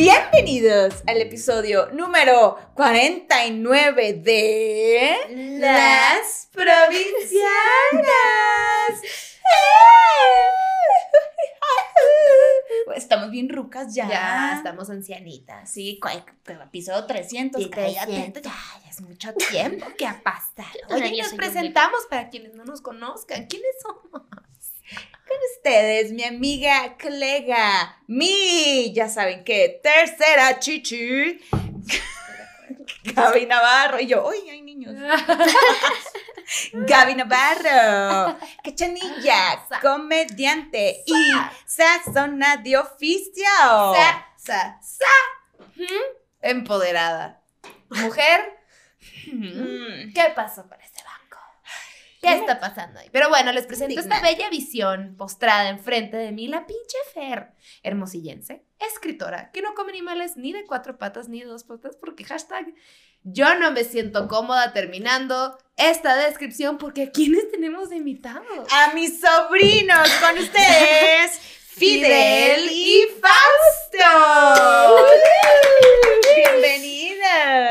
Bienvenidos al episodio número 49 de Las Provincianas. Estamos bien rucas ya. Ya estamos ancianitas. Sí, episodio 300. Sí, cállate. 300. Ya, ya es mucho tiempo que ha pasado. Oye, nos presentamos para quienes no nos conozcan. ¿Quiénes somos? Ustedes, mi amiga Clega, mi, ya saben qué, tercera chichi, Gaby Navarro, y yo, uy, hay niños. Gaby Navarro, cachanilla, comediante y sazona de oficio. Sa, sa, sa. Empoderada. Mujer. Mm. ¿Qué pasó para banco? ¿Qué está pasando ahí? Pero bueno, les presento esta bella visión postrada enfrente de mí, la pinche Fer, hermosillense, escritora, que no come animales ni de cuatro patas ni de dos patas, porque hashtag yo no me siento cómoda terminando esta descripción, porque ¿a quiénes tenemos de invitados? A mis sobrinos, con ustedes, Fidel y Fausto. Bienvenidas.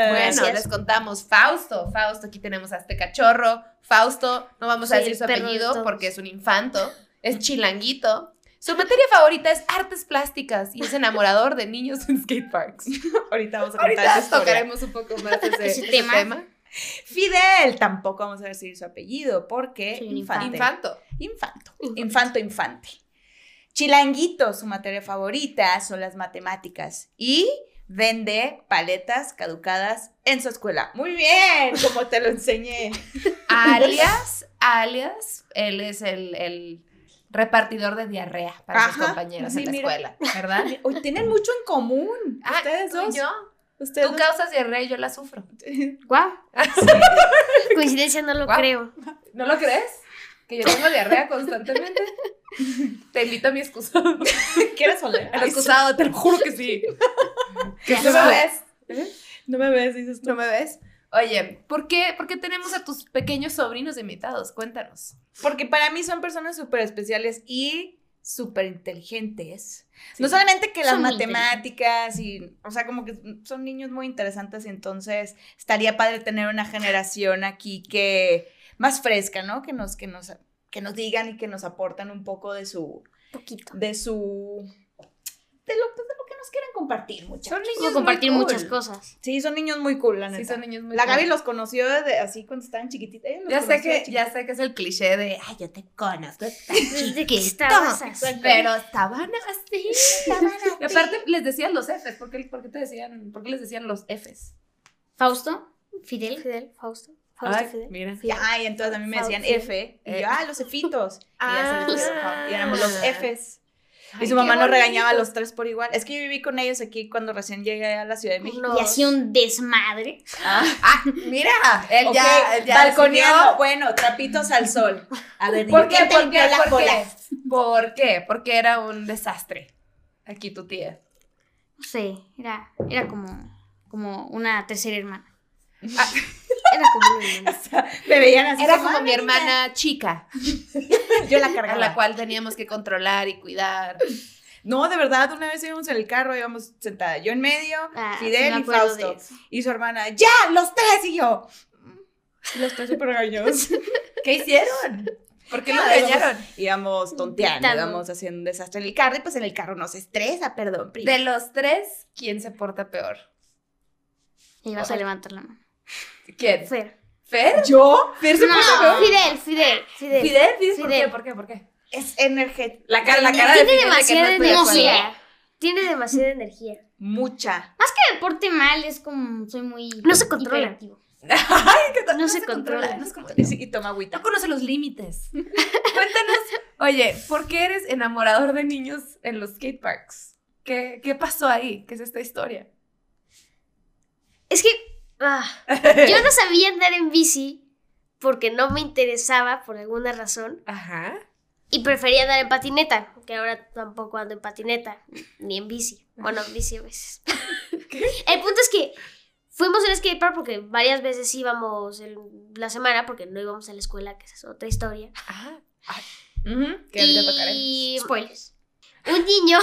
Bueno, les contamos Fausto. Fausto, aquí tenemos a este cachorro. Fausto, no vamos a decir su apellido porque es un infanto. Es chilanguito. Su materia favorita es artes plásticas y es enamorador de niños en skateparks. Ahorita vamos a contar Ahorita tocaremos un poco más ese, Ese tema. tema. Fidel, tampoco vamos a decir su apellido porque infante. Infanto. Infanto. Infanto, infante. Chilanguito, su materia favorita son las matemáticas y vende paletas caducadas en su escuela. Muy bien, como te lo enseñé. Alias, alias, él es el, el repartidor de diarrea para sus compañeros sí, en la mira. escuela, ¿verdad? Hoy tienen mucho en común. Ah, Ustedes tú y dos. yo. Ustedes Tú dos. causas diarrea y yo la sufro. Guau. Coincidencia no lo creo. ¿No lo crees? Que yo tengo diarrea constantemente. Te invito a mi excusado. ¿Quieres oler? Al excusado, te lo juro que sí. Ya ¿No me ves? No me ves, dices tú. ¿No me ves? Oye, ¿por qué, por qué tenemos a tus pequeños sobrinos invitados? Cuéntanos. Porque para mí son personas súper especiales y súper inteligentes. No solamente que las Son matemáticas y, o sea, como que son niños muy interesantes y entonces estaría padre tener una generación aquí que más fresca, ¿no? Que nos, que nos, que nos digan y que nos aportan un poco de su, Poquito. de su, de lo, pues, de lo que nos quieren compartir, muchachos. Son niños compartir muy cool. muchas cosas. Sí, son niños muy cool, la neta. Sí, son niños muy la cool. Gaby los conoció desde así cuando estaban chiquititas. Ya sé, que, ya sé que es el cliché de, ay, yo te conozco tan ¿De qué chiquito. estabas así? Pero estaban así, estaban así. Y aparte les decían los Fs, ¿por qué, por qué te decían, por qué les decían los Fs? Fausto, Fidel, Fidel, Fausto, Ay, mira. Ay, entonces a mí me decían. F. Y Eh. yo, ah, los Efitos. Y ya Ah. y éramos los Fs. Y su mamá nos regañaba a los tres por igual. Es que yo viví con ellos aquí cuando recién llegué a la Ciudad de México. Y hacía un desmadre. Ah, mira, él ya. Bueno, trapitos al sol. A ver, ¿Por qué? ¿quién te ¿Por qué? qué? ¿Por qué? Porque era un desastre. Aquí tu tía. No sé, era, era como, como una tercera hermana. Ah. Era como una hermana. O sea, me veían así. Era como "Ah, mi niña". hermana chica, Yo la a cargaba. la cual teníamos que controlar y cuidar. No, de verdad, una vez íbamos en el carro, íbamos sentada yo en medio, Ah, sí Fidel me y Fausto. Y su hermana, ¡ya! ¡Los tres! Y yo. "Mm". Los tres súper regañados. ¿Qué hicieron? ¿Por qué lo Nada, engañaron? íbamos tonteando, íbamos haciendo un desastre en el carro y pues en el carro nos estresa, perdón. prima. De los tres, ¿quién se porta peor? Y vas a levantar la mano. ¿Quién? Fer. ¿Fer? ¿Yo? ¿Fer se No, peor? Fidel, Fidel, Fidel. ¿Fidel? ¿Fidel? ¿Por qué? ¿Por qué? ¿Por qué? Es energético. La cara, la cara de Tiene Fidel de que demasiada no de acuerdo. energía. Tiene demasiada energía. Mucha. Que me porte mal es como soy muy No se controla. Ay, ¿qué tal? No se controla. No, Y, sí, y toma agüita. no conoce los límites. Cuéntanos, oye, ¿por qué eres enamorador de niños en los skateparks? ¿Qué, ¿Qué pasó ahí? ¿Qué es esta historia? Es que ah, yo no sabía andar en bici porque no me interesaba por alguna razón Ajá. y prefería andar en patineta, que ahora tampoco ando en patineta ni en bici. Bueno, en bici a veces. El punto es que fuimos al skatepark porque varias veces íbamos la semana porque no íbamos a la escuela, que esa es otra historia. Ajá. Ah, Que ahorita. Y spoilers. Un niño,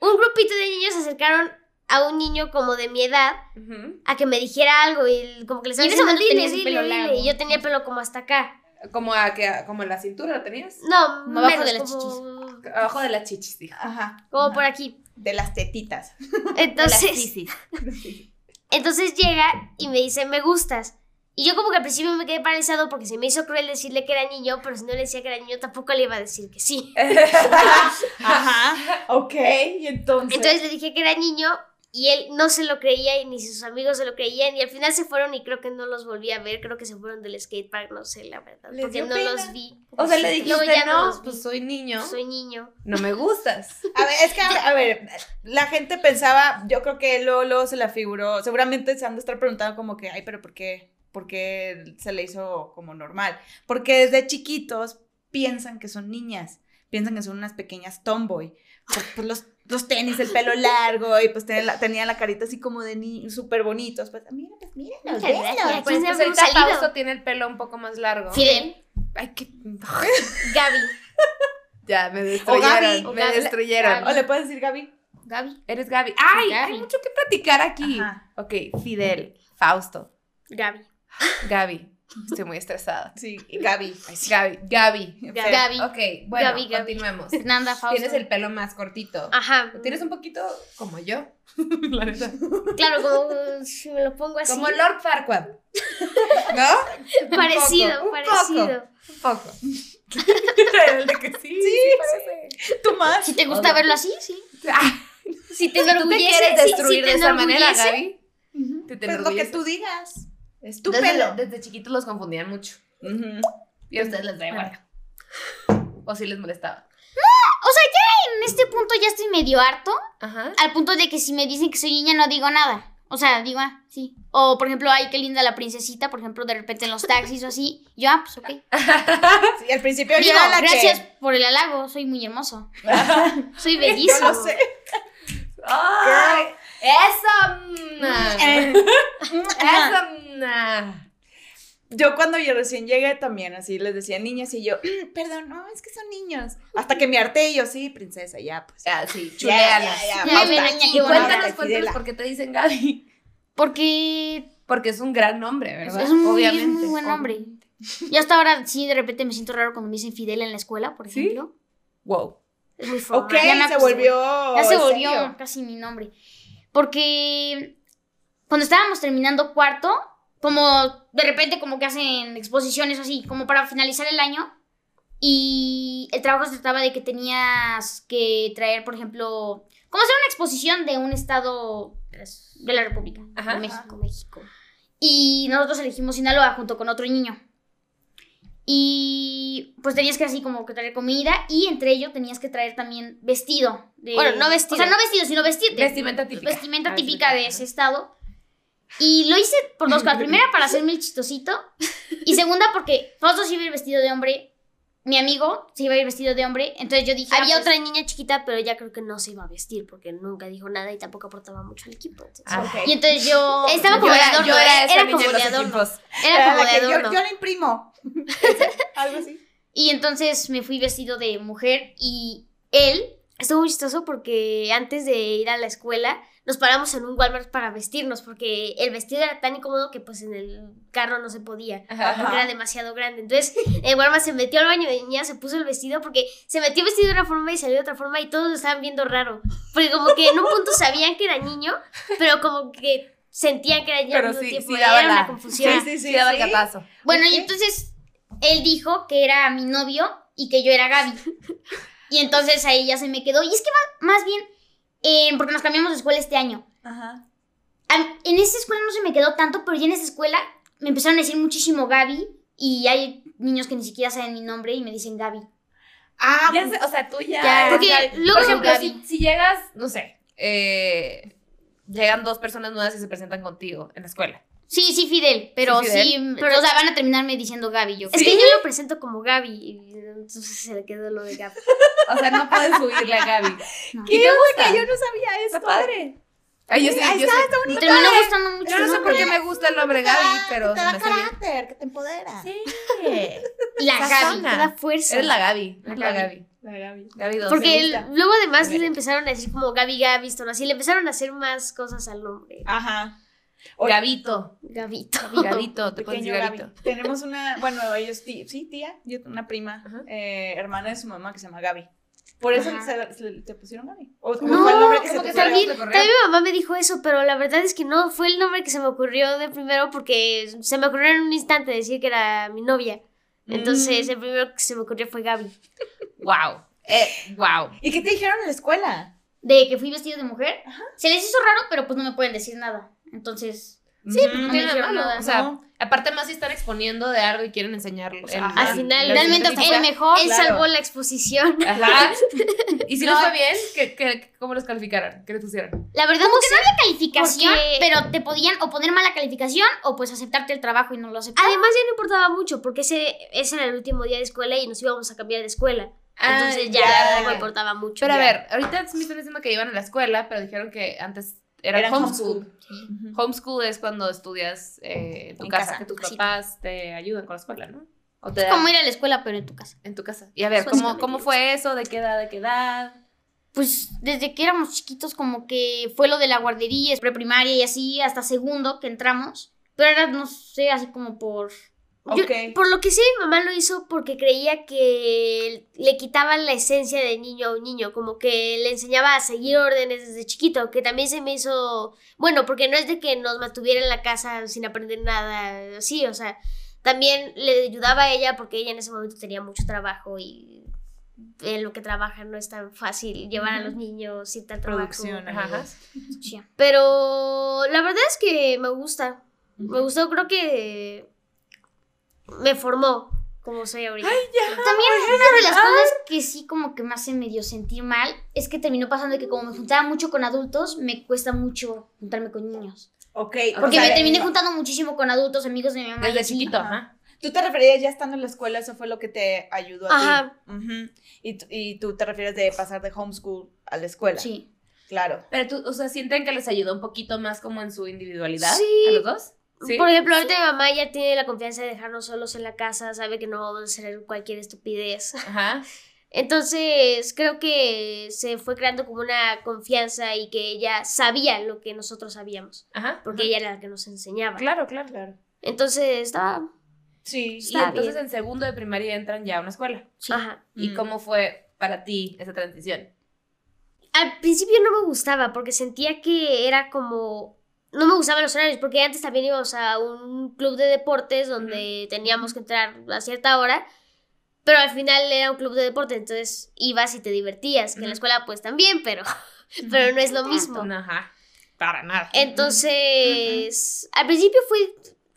un grupito de niños se acercaron a un niño como de mi edad Ujú. a que me dijera algo y como que le estaba diciendo, dile, dile, pelo dile", largo. Y yo tenía el pelo como hasta acá. Como, a, que, como en la cintura lo tenías. No, Como abajo menos, de las como, Abajo de las chichis, dijo. Ajá. como Ajá. por aquí. De las tetitas. Entonces, entonces llega y me dice, me gustas. Y yo como que al principio me quedé paralizado porque se me hizo cruel decirle que era niño, pero si no le decía que era niño tampoco le iba a decir que sí. Ajá. Ok, y entonces. Entonces le dije que era niño y él no se lo creía y ni sus amigos se lo creían y al final se fueron y creo que no los volví a ver, creo que se fueron del skatepark, no sé la verdad, Les porque no pena. los vi. O sea, le dijiste, ya no, vi. pues soy niño, Soy niño. no me gustas. A ver, es que, a ver, la gente pensaba, yo creo que luego, luego se la figuró, seguramente se han de estar preguntando como que, ay, pero ¿por qué? ¿Por qué se le hizo como normal? Porque desde chiquitos piensan que son niñas, piensan que son unas pequeñas tomboy. Pues los, los tenis, el pelo largo, y pues tenían la, tenían la carita así como de ni súper bonitos. Pues, mira, pues miren, los gracias. Pues Pues, pues ahorita salido. Fausto tiene el pelo un poco más largo. Fidel, Ay, qué... Gaby. Ya, me destruyeron, O me Gaby. destruyeron. ¿O le puedes decir Gaby? Gaby. Eres Gaby. ¡Ay! Gaby. Hay mucho que platicar aquí. Ajá. Ok, Fidel, Fausto, Gaby. Gaby. Estoy muy estresada. Sí, Gaby. Ay, sí. Gaby, Gaby. Gaby. Ok, bueno, Gaby, Gaby. continuemos. Fernanda Fausto. Tienes el pelo más cortito. Ajá. Tienes un poquito como yo. La neta. Claro, como si me lo pongo así. Como Lord Farquaad. ¿No? Un Parecido, poco, un parecido. Un poco. El de que sí. Sí, parece. ¿Tú más? Si te gusta Obvio. verlo así, sí. Ah, Si te ¿Tú te enorgullece, quieres destruir te de esa manera. Gaby? Ujú. ¿Te- te Pues lo que tú digas. Es tu Desde, pelo. desde chiquitos los confundían mucho. Y a ustedes les da igual. O si les molestaba. En este punto ya estoy medio harto, Ajá. al punto de que si me dicen que soy niña no digo nada. O sea, digo, ah, sí. O, por ejemplo, ay, qué linda la princesita, por ejemplo, de repente en los taxis o así. Yo, ah, pues ok. Sí, al principio yo Digo, era la gracias que... por el halago, soy muy hermoso. Soy Yo bellísimo. lo sé. ¡Ay! ¡Eso! mm, Eh, ¡Eso! mm. Yo cuando yo recién llegué también así les decía niñas y yo, "Mm, perdón, no, es que son niños. Hasta que me harté y yo, sí, princesa, ya, pues. Ya, sí, Ya, chulealas. ya, ya, Ya, Y cuéntanos, cuéntanos por qué te dicen Gaby. Porque Porque es un gran nombre, ¿verdad? es un muy, Obviamente. es muy buen nombre. Y hasta ahora sí, de repente me siento raro cuando me dicen Fidel en la escuela, por ¿Sí? ejemplo. Wow. Es muy formal. Ok, ya se volvió. Ya se ¿en volvió serio? casi mi nombre. Porque cuando estábamos terminando cuarto, como de repente como que hacen exposiciones así, como para finalizar el año. Y el trabajo se trataba de que tenías que traer, por ejemplo, como hacer una exposición de un estado de la República, Ajá. de México. México. Y nosotros elegimos Sinaloa junto con otro niño. Y pues tenías que así como que traer comida y entre ellos tenías que traer también vestido. de- Bueno, no vestido. O sea, no vestido, sino vestirte. Vestimenta típica. Vestimenta Ah, típica sí. de ese estado. Y lo hice por dos cosas. Primera, para hacerme el chistosito. Y segunda, porque Fausto se iba vestido de hombre. Mi amigo se iba a ir vestido de hombre. Entonces yo dije. Había ah, pues, otra niña chiquita, pero ya creo que no se iba a vestir porque nunca dijo nada y tampoco aportaba mucho al equipo. entonces- Ah. Y entonces yo. Estaba Yo como de era, adorno, yo era ¿eh? Era como de adorno. Era Era como de yo, adorno. yo la imprimo. Algo así. Y entonces me fui vestido de mujer. Y él. Estuvo muy chistoso porque antes de ir a la escuela nos paramos en un Walmart para vestirnos porque el vestido era tan incómodo que pues en el carro no se podía Ajá. porque era demasiado grande. Entonces el Walmart se metió al baño de niña, se puso el vestido porque se metió vestido de una forma y salió de otra forma y todos lo estaban viendo raro. Porque como que en un punto sabían que era niño, pero como que sentían que era niño Pero al mismo sí, tiempo. sí daba era la- una confusión. Sí, sí, Sí, daba el. Bueno, y entonces él dijo que era mi novio y que yo era Gaby. Y entonces ahí ya se me quedó. Y es que más bien, eh, porque nos cambiamos de escuela este año. Ajá. En esa escuela no se me quedó tanto, pero ya en esa escuela me empezaron a decir muchísimo Gaby. Y hay niños que ni siquiera saben mi nombre y me dicen Gaby. Ah, Ya sé, o sea, tú ya. Porque Gaby. luego Por ejemplo, Gaby. si, si llegas, no sé, eh, llegan dos personas nuevas y se presentan contigo en la escuela. Sí, sí, Fidel. Pero Sí, pero, o sea, van a terminarme diciendo Gaby. Yo. Es que yo lo presento como Gaby y entonces se le quedó lo de Gaby. O sea, no puedes subirle a Gaby. No. ¿Qué te gusta? que yo no sabía Está esto. padre. Ay, yo sí, Ahí yo está, sí. está bonito. Me terminó gustando mucho. Yo no sé por qué me gusta el nombre Gaby, pero te da carácter, que te empodera. Sí. La Gaby. Te da fuerza. Eres la Gaby. Eres la Gaby. Gaby. La Gaby. Gaby 2. Porque el- luego además le empezaron a decir como Gaby Gaby, esto, así le empezaron a hacer más cosas al nombre. Ajá. Oye, Gabito. Gabito. Gabito, te puedes Pequeño decir Gaby. Gabito. Tenemos una, bueno, ellos, tí- sí, tía, yo- una prima, eh, hermana de su mamá que se llama Gaby. Por eso se, se- te pusieron Gaby. ¿O, No, fue el nombre que se como que ocurrió? También, también mi mamá me dijo eso, pero la verdad es que no fue el nombre que se me ocurrió de primero porque se me ocurrió en un instante decir que era mi novia. Entonces Mm. el primero que se me ocurrió fue Gaby. Wow. Eh, wow. ¿Y qué te dijeron en la escuela? De que fui vestido de mujer. Se les hizo raro, pero pues no me pueden decir nada. Entonces, Sí, pues, no no me tiene nada malo. O sea, no. aparte más si están exponiendo de algo y quieren enseñarlo. en- Ajá. Al final, realmente fue mejor. Él claro. salvó la exposición. Ajá. Y si No. fue bien, ¿qué, qué, cómo los calificaron? ¿Qué les pusieron? La verdad como no que sé, no había calificación, porque- pero te podían o poner mala calificación o pues aceptarte el trabajo y no lo aceptaban. Además ya no importaba mucho porque ese, ese era el último día de escuela y nos íbamos a cambiar de escuela. Entonces ya, ya. no me importaba mucho. Pero a ver, ahorita me están diciendo que iban a la escuela, pero dijeron que antes era Eran homeschool. Homeschool es cuando estudias eh, en tu En casa, casa, que tus casita. papás te ayudan con la escuela, ¿no? O te Es como ir a la escuela, pero en tu casa. en tu casa. Y a ver, ¿cómo, ¿cómo fue eso? ¿De qué edad? ¿De qué edad? Pues desde que éramos chiquitos, como que fue lo de la guardería, preprimaria y así, hasta segundo que entramos. Pero era, no sé, así como por. Yo- Ok. por lo que sé, mi mamá lo hizo porque creía que le quitaban la esencia de niño a un niño, como que le enseñaba a seguir órdenes desde chiquito, que también se me hizo, bueno, porque no es de que nos mantuviera en la casa sin aprender nada así, o sea, también le ayudaba a ella porque ella en ese momento tenía mucho trabajo y en lo que trabaja no es tan fácil llevar a los niños sin tal trabajo. Producción, Ajá. Pero la verdad es que me gusta. Me gustó, creo que me formó como soy ahorita. También una de las cosas que sí como que me hace medio sentir mal es que terminó pasando que como me juntaba mucho con adultos, me cuesta mucho juntarme con niños. Ok. Porque o sea, me terminé juntando muchísimo con adultos, amigos de mi mamá. Desde chiquito, Ajá. Tú te referías ya estando en la escuela, eso fue lo que te ayudó a Ajá. ti. Ujú. y, tú- y tú te refieres de pasar de homeschool a la escuela. Sí. Claro. Pero tú, o sea, ¿sienten que les ayudó un poquito más como en su individualidad Sí. a los dos? Sí. Por ejemplo, ahorita mi mamá ya tiene la confianza de dejarnos solos en la casa, sabe que no vamos a hacer cualquier estupidez. Ajá. Entonces, creo que se fue creando como una confianza y que ella sabía lo que nosotros sabíamos, Ajá. porque ella era la que nos enseñaba. Claro, claro. Claro. Entonces, estaba... Sí. Y Está entonces bien. en segundo de primaria entran ya a una escuela. Ajá. ¿Y Mm. cómo fue para ti esa transición? Al principio no me gustaba porque sentía que era como... No me gustaban los horarios porque antes también íbamos a un club de deportes donde teníamos que entrar a cierta hora, pero al final era un club de deportes, entonces ibas y te divertías, que en la escuela pues también, pero, pero no es lo mismo. Ajá. Para nada. Entonces, al principio fue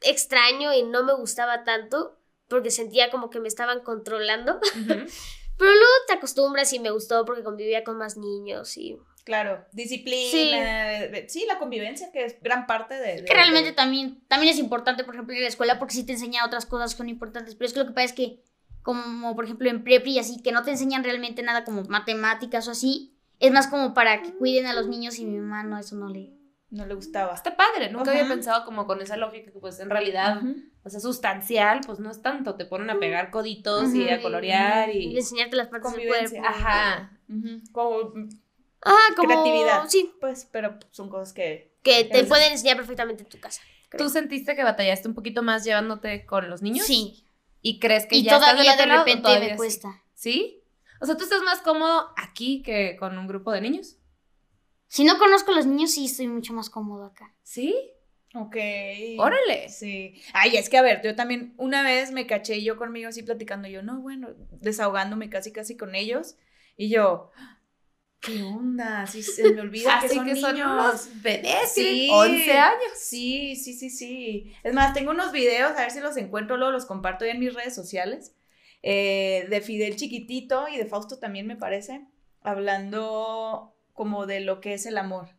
extraño y no me gustaba tanto porque sentía como que me estaban controlando, pero luego te acostumbras y me gustó porque convivía con más niños y... Claro. Disciplina. Sí. la convivencia, que es gran parte de. de- Que realmente de- también, también es importante, por ejemplo, ir a la escuela porque sí te enseña otras cosas que son importantes. Pero es que lo que pasa es que, como por ejemplo en prepri y así, que no te enseñan realmente nada como matemáticas o así, es más como para que cuiden a los niños y mi mamá no, eso no le... No le gustaba. Está padre, nunca Ajá. había pensado como con esa lógica que pues en realidad, o sea, sustancial, pues no es tanto, te ponen a pegar coditos y a colorear y y... enseñarte las partes del cuerpo. Ajá. Como, Ah, como... Creatividad. Sí, pues, pero son cosas que. que te pueden enseñar perfectamente en tu casa. creo. ¿Tú sentiste que batallaste un poquito más llevándote con los niños? Sí. ¿Y crees que Y ya estás todavía otro de lado o repente todavía me cuesta. ¿Sí? O sea, ¿tú estás más cómodo aquí que con un grupo de niños? Si no conozco a los niños, sí estoy mucho más cómodo acá. ¿Sí? Ok. Órale. Sí. Ay, es que a ver, yo también una vez me caché yo conmigo así platicando, yo, no, bueno, desahogándome casi casi con ellos. Y yo, ¿qué onda? Sí, se me olvida que Así son que son niños. unos bebés, Sí. tienen 11 años. Sí, sí, sí, sí. Es más, tengo unos videos, a ver si los encuentro, luego los comparto ya en mis redes sociales, eh, de Fidel chiquitito y de Fausto también me parece, hablando como de lo que es el amor.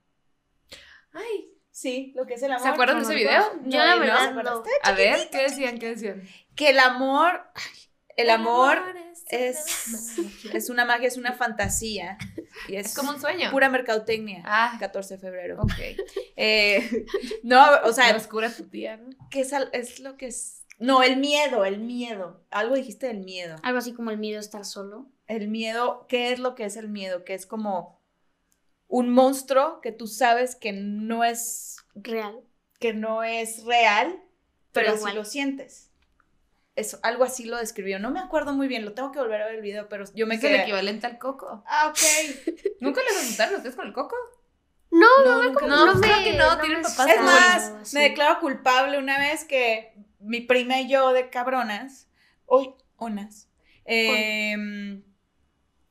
Ay, Sí, lo que es el amor. ¿Se acuerdan de ¿No ese video? recuerdas? Yo la ¿no? verdad no. a ver, ¿qué decían? ¿Qué decían? Que el amor, el amor es, es una magia, es una fantasía. Y es, Es como un sueño. pura mercadotecnia. Ah, 14 de febrero. ok. Eh, no, o sea, Sea oscura tu tía, ¿no? ¿qué es, es lo que es? No, el miedo, el miedo. Algo dijiste del miedo. Algo así como el miedo a estar solo. El miedo, ¿qué es lo que es el miedo? Que es como un monstruo que tú sabes que no es, Real. que no es real, pero, Pero así lo sientes. Eso, algo así lo describió. No me acuerdo muy bien, lo tengo que volver a ver el video, pero yo me Es el quedé. equivalente al coco. Ah, ok. ¿Nunca les asustaron ustedes con el coco? No, No, nunca- No, no me- creo que no, no tienen papás Es más, sí. me declaro culpable una vez que mi prima y yo de cabronas, hoy, unas, em,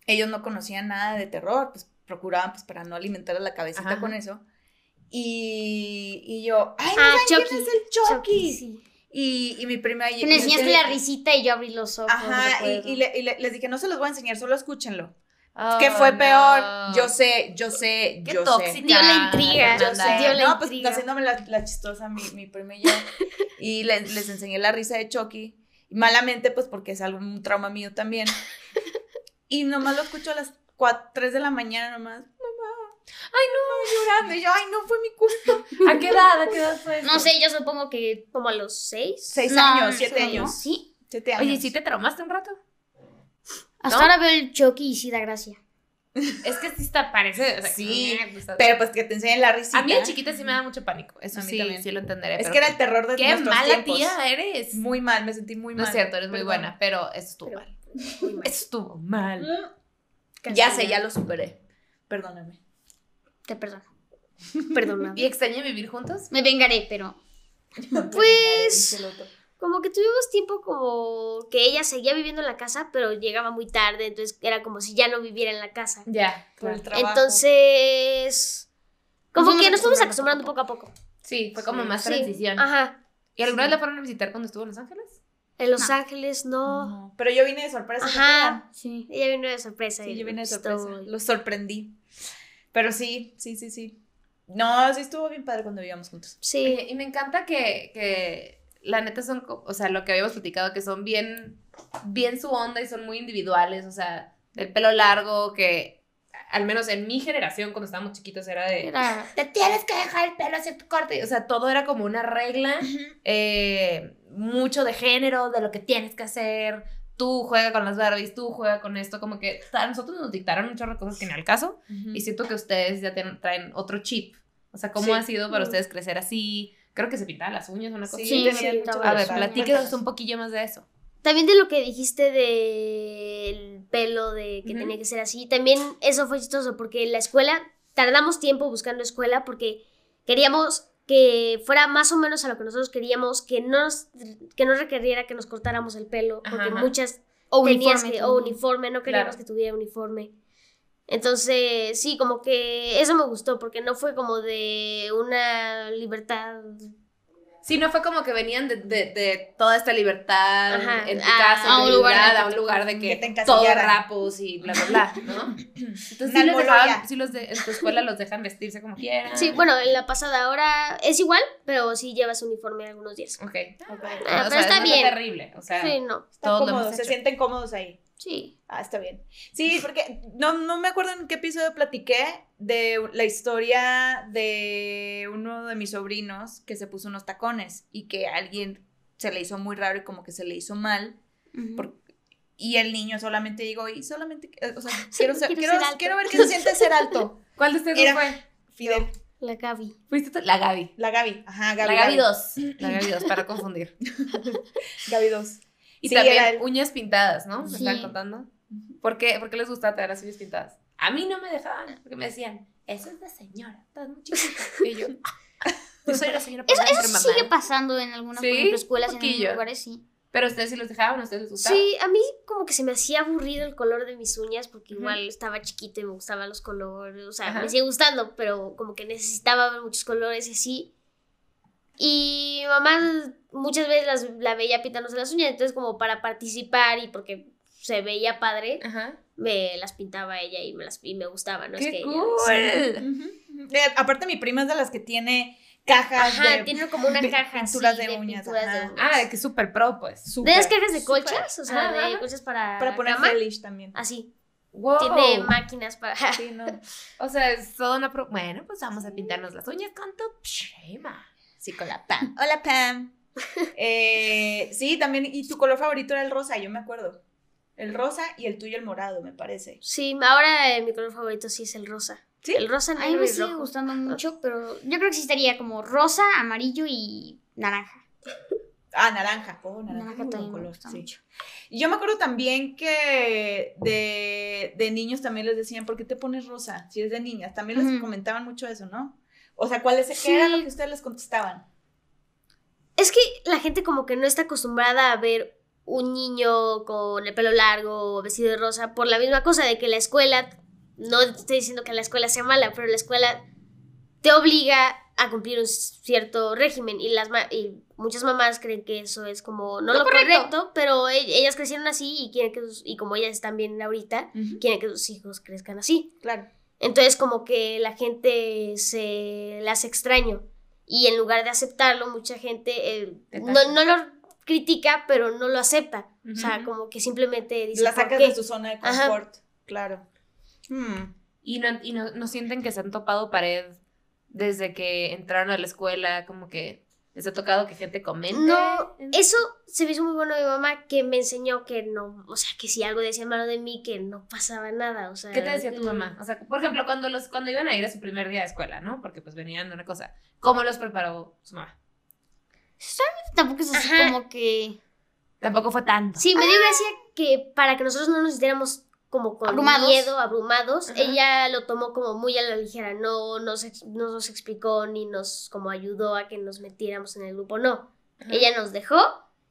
ellos no conocían nada de terror, pues procuraban pues para no alimentar la cabecita Ajá. con eso. Y, y yo, ay, no Ah, saben Chucky. quién es el Chucky. sí. Y, y mi prima y Que me enseñaste la risita y yo abrí los ojos. Ajá, y, y le- y le- les dije, no se los voy a enseñar, solo escúchenlo. Oh, ¿Qué fue no. peor? Yo sé, yo sé, Qué yo tóxica. sé. Dio la intriga, Yo sé. Dio la no, pues intriga. haciéndome la, la chistosa mi, mi prima y yo. Y les, les enseñé la risa de Chucky. Malamente, pues porque es algo, un trauma mío también. Y nomás lo escucho a las 4, 3 de la mañana nomás. Ay, no, llorando. Y yo, ay, no fue mi culpa. ¿A qué edad? ¿A qué edad fue eso? No sé, yo supongo que. Como a los seis. 6 No, años, 7 sí, años. Sí. 7 años. Oye, ¿sí te traumaste un rato? Hasta ¿No? ahora veo el Chucky y sí da gracia. Es que sí está, parece. o sea, Sí, sea, Pero pues que te enseñen la risita. a mí de chiquita sí me da mucho pánico. Eso A mí sí, también. sí lo entenderé. Es pero que era el terror de Qué nuestros mala tiempos. tía eres. Muy mal, me sentí muy no mal. es cierto, eres muy buena, pero eso estuvo Pero- mal. Mal. Estuvo mal. Ya sé, ya lo superé. Perdóname. Te perdono. Perdona. ¿Y extraña vivir juntos? Me vengaré, pero. Pues- Como que tuvimos tiempo como que ella seguía viviendo en la casa, pero llegaba muy tarde, entonces era como si ya no viviera en la casa. Ya. Por el trabajo. Entonces, como Nos que nos fuimos acostumbrando poco a poco. Sí, fue como Sí. más Sí. transición. Ajá. ¿Y alguna vez la fueron a visitar cuando estuvo en Los Ángeles? En Los No. Ángeles no. No, Pero yo vine de sorpresa. ¿se Ajá. Sí. Ella vino de sorpresa. Sí, y yo vine de sorpresa. Los sorprendí. Pero sí, sí, sí, sí. No, sí estuvo bien padre cuando vivíamos juntos. Sí. Oye, y me encanta que, que la neta son, o sea, lo que habíamos platicado, que son bien, bien su onda y son muy individuales, o sea, el pelo largo, que al menos en mi generación, cuando estábamos chiquitos, era de... Era. Te tienes que dejar el pelo hacia tu corte. O sea, todo era como una regla, eh, mucho de género, de lo que tienes que hacer. Tú juega con las Barbies, tú juega con esto, como que a nosotros nos dictaron muchas cosas que ni al caso. Y siento que ustedes ya tienen- traen otro chip. O sea, ¿cómo Sí. ha sido para uístedes crecer así? Creo que se pintaban las uñas, una cosa Sí, sí, estaba- A ver, platíquenos un poquillo más de eso. También de lo que dijiste del pelo, de que tenía que ser así, también eso fue chistoso porque en la escuela tardamos tiempo buscando escuela porque queríamos que fuera más o menos a lo que nosotros queríamos, que no nos, que no requeriera que nos cortáramos el pelo, porque Ajá, muchas O tenías uniforme. que, o uniforme, no queríamos Claro. que tuviera uniforme. Entonces, sí, como que eso me gustó, porque no fue como de una libertad. Sí, no fue como que venían de, de- de toda esta libertad Ajá, en tu casa, a un lugar a un lugar de que te que todo rapos y bla, bla, bla, ¿no? Entonces, sí, dejaban, los de, en tu escuela los dejan vestirse como quieran. Sí, bueno, en la pasada ahora es igual, pero sí llevas uniforme algunos días. Ok. Ah, O pero sea, está no bien. terrible. O sea, Sí, no. Está Todos lo cómodo, hemos se sienten cómodos ahí. Sí. Ah, está bien. Sí, porque no, no me acuerdo en qué episodio platiqué de la historia de uno de mis sobrinos que se puso unos tacones y que a alguien se le hizo muy raro y como que se le hizo mal. Por- y el niño solamente digo, y solamente, o sea, quiero, ser- quiero quiero, ser alto. quiero ver qué se siente ser alto. ¿cuál de ustedes Era- fue? Fidel, La Gaby. Fuiste tú? La Gaby. la Gaby, ajá, Gaby. la Gaby 2. La Gaby 2, para confundir. Gaby 2. Y Sí, también el- uñas pintadas, ¿no? Me Sí. estaban contando. ¿Por qué? ¿Por qué les gustaba tener las uñas pintadas? A mí no me dejaban, porque me decían, eso es de señora, estás muy chiquita. Y yo, yo soy la señora Eso, eso mamá. sigue pasando en algunas Sí, escuelas, en algunos lugares, sí. Pero ustedes sí los dejaban, ¿a ustedes les gustaba. Sí, a mí como que se me hacía aburrido el color de mis uñas porque igual estaba chiquita y me gustaban los colores, o sea, Ajá. me sigue gustando, pero como que necesitaba ver muchos colores y así. Y mamá muchas veces las- la veía pintándose las uñas, entonces como para participar y porque se veía padre, Ajá. me las pintaba ella y me las y me gustaba, ¿no? es ¡Qué que ella- cool! Eh, aparte mi prima es de las que tiene cajas Ajá, de tienen como una caja pinturas de de uñas, pinturas de uñas. Ah, de que súper pro, pues. ¿De súper, las cajas de colchas? O sea, Ajá, de colchas para, Para poner cama. relish también. Así. Wow. Tiene máquinas para. Sí, no. O sea, es toda una pro... Bueno, pues vamos a pintarnos las uñas con tu Shema. Sí, con la Pam. Hola, Pam. Eh, sí, también. Y tu color favorito era el rosa, yo me acuerdo. El rosa y el tuyo el morado, me parece. Sí, ahora eh, mi color favorito sí es el rosa. ¿Sí? El rosa, A mí me y sigue rojo. gustando mucho, pero yo creo que sí estaría como rosa, amarillo y naranja. Ah, naranja. Oh, naranja. Naranja es también me color, gusta sí. mucho. Y yo me acuerdo también que de, de niños también les decían, ¿por qué te pones rosa? Si eres de niñas. También les comentaban mucho eso, ¿no? O sea, ¿cuál es, Sí. ¿qué era lo que ustedes les contestaban? Es que la gente como que no está acostumbrada a ver un niño con el pelo largo o vestido de rosa por la misma cosa de que la escuela, no estoy diciendo que la escuela sea mala, pero la escuela te obliga a cumplir un cierto régimen y las ma- y muchas mamás creen que eso es como no Lo lo correcto. correcto, pero e- ellas crecieron así y quieren que sus- y como ellas están bien ahorita, quieren que sus hijos crezcan así. Claro. Entonces como que la gente se hace extraño y en lugar de aceptarlo, mucha gente eh, no, no lo critica, pero no lo acepta. O sea, como que simplemente dice, La ¿por sacas qué? de su zona de Ajá. confort. Claro. Hmm. Y, no, y no, no sienten que se han topado pared desde que entraron a la escuela, como que les ha tocado que gente comente. No, eso se me hizo muy bueno a mi mamá que me enseñó que no, o sea, que si algo decía malo de mí, que no pasaba nada, o sea. ¿Qué te decía tu mm, mamá? O sea, por ejemplo, cuando los cuando iban a ir a su primer día de escuela, ¿no? Porque pues venían de una cosa. ¿Cómo los preparó su mamá? Tampoco es así Ajá. como que Tampoco fue tanto. Sí, me dio gracia que para que nosotros no nos sintiéramos como con Abrumados. miedo, abrumados, Ajá. ella lo tomó como muy a la ligera, no nos, no nos explicó ni nos como ayudó a que nos metiéramos en el grupo, no. Ajá. Ella nos dejó